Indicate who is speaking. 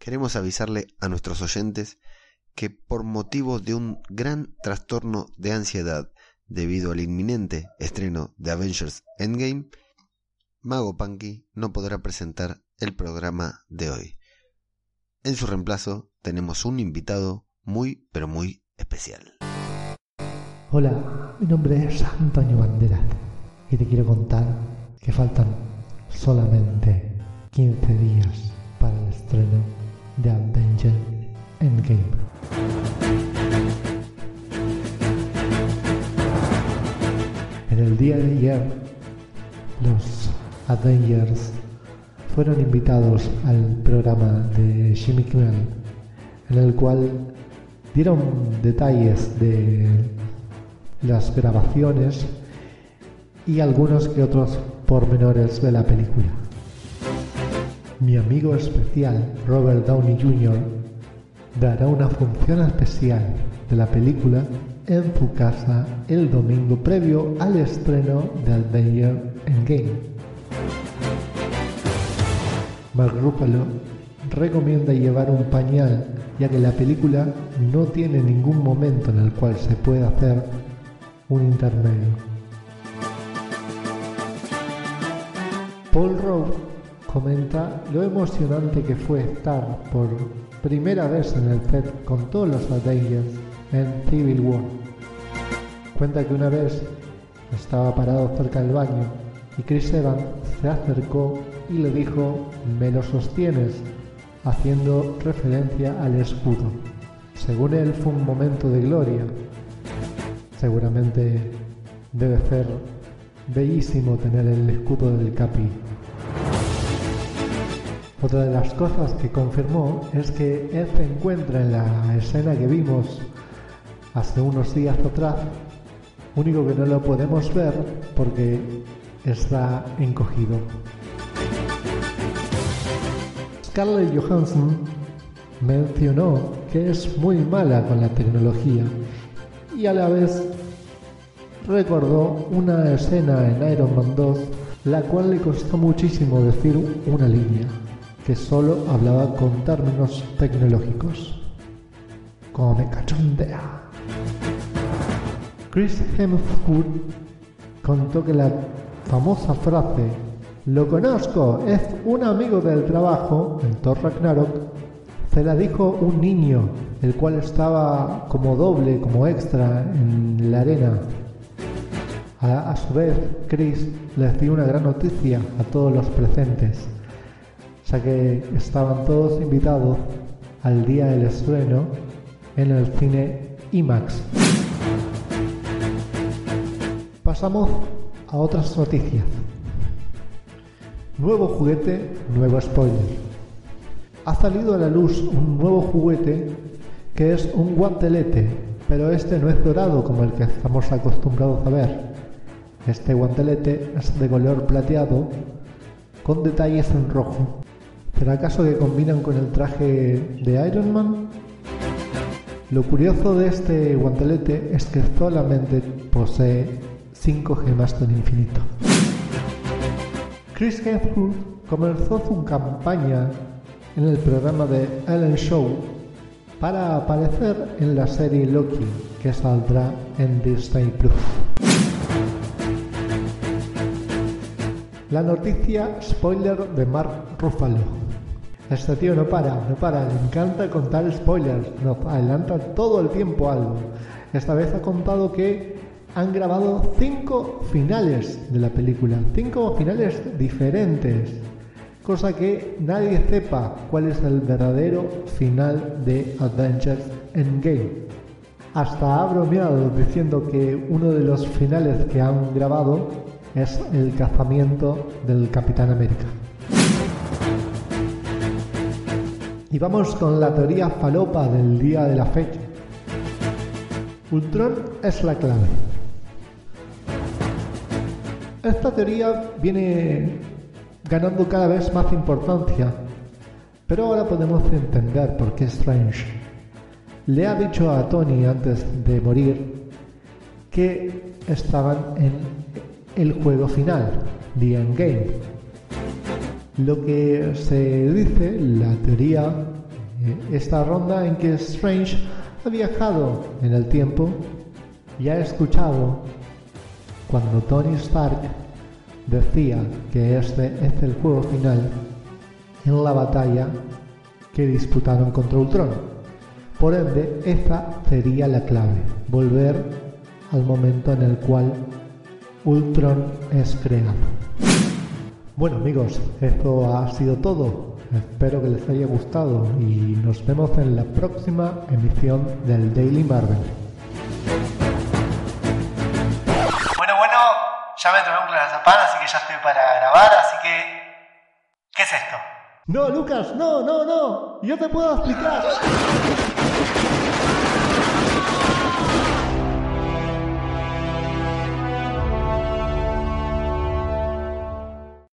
Speaker 1: queremos avisarle a nuestros oyentes que por motivo de un gran trastorno de ansiedad debido al inminente estreno de Avengers Endgame, Mago Punky no podrá presentar el programa de hoy. En su reemplazo tenemos un invitado muy pero muy especial.
Speaker 2: Hola, mi nombre es Antonio Banderas y te quiero contar que faltan solamente 15 días para el estreno de Avengers Endgame. En el día de ayer, los Avengers fueron invitados al programa de Jimmy Kimmel, en el cual dieron detalles de las grabaciones y algunos que otros pormenores de la película. Mi amigo especial, Robert Downey Jr., dará una función especial de la película en su casa el domingo previo al estreno de Avengers Endgame. Mark Ruffalo recomienda llevar un pañal ya que la película no tiene ningún momento en el cual se pueda hacer un intermedio. Paul Rowe comenta lo emocionante que fue estar por primera vez en el set con todos los Avengers en Civil War. Cuenta que una vez estaba parado cerca del baño y Chris Evans se acercó y le dijo, me lo sostienes, haciendo referencia al escudo. Según él fue un momento de gloria. Seguramente debe ser bellísimo tener el escudo del Capi. Otra de las cosas que confirmó es que él se encuentra en la escena que vimos hace unos días atrás, único que no lo podemos ver porque está encogido. Scarlett Johansson mencionó que es muy mala con la tecnología y a la vez recordó una escena en Iron Man 2 la cual le costó muchísimo decir una línea que solo hablaba con términos tecnológicos. Como me cachondea. Chris Hemsworth contó que la famosa frase lo conozco, es un amigo del trabajo, en Thor Ragnarok, se la dijo un niño, el cual estaba como doble, como extra en la arena. A, a, su vez, Chris les dio una gran noticia a todos los presentes, ya que estaban todos invitados al día del estreno en el cine IMAX. Pasamos a otras noticias. Nuevo juguete, nuevo spoiler. Ha salido a la luz un nuevo juguete que es un guantelete, pero este no es dorado como el que estamos acostumbrados a ver. Este guantelete es de color plateado con detalles en rojo. ¿Será acaso que combinan con el traje de Iron Man? Lo curioso de este guantelete es que solamente posee 5 gemas del infinito. Chris Hemsworth comenzó su campaña en el programa de Ellen Show para aparecer en la serie Loki que saldrá en Disney Plus. La noticia spoiler de Mark Ruffalo. Este tío no para, no para, le encanta contar spoilers, nos adelanta todo el tiempo algo. Esta vez ha contado que han grabado cinco finales de la película, cinco finales diferentes, cosa que nadie sepa cuál es el verdadero final de Avengers Endgame. Hasta ha bromeado diciendo que uno de los finales que han grabado es el cazamiento del Capitán América. Y vamos con la teoría falopa del día de la fecha. Ultron es la clave. Esta teoría viene ganando cada vez más importancia, pero ahora podemos entender por qué Strange le ha dicho a Tony antes de morir que estaban en el juego final, The Endgame. Lo que se dice, la teoría eh, esta ronda en que Strange ha viajado en el tiempo y ha escuchado cuando Tony Stark decía que este es el juego final en la batalla que disputaron contra Ultron. Por ende, esa sería la clave, volver al momento en el cual Ultron es creado. Bueno amigos, esto ha sido todo. Espero que les haya gustado y nos vemos en la próxima emisión del Daily Marvel.
Speaker 3: Bueno, bueno, ya me tomé un clonazepam, así que ya estoy para grabar, así que... ¿Qué es esto?
Speaker 2: No, Lucas, no, no, no. Yo te puedo explicar.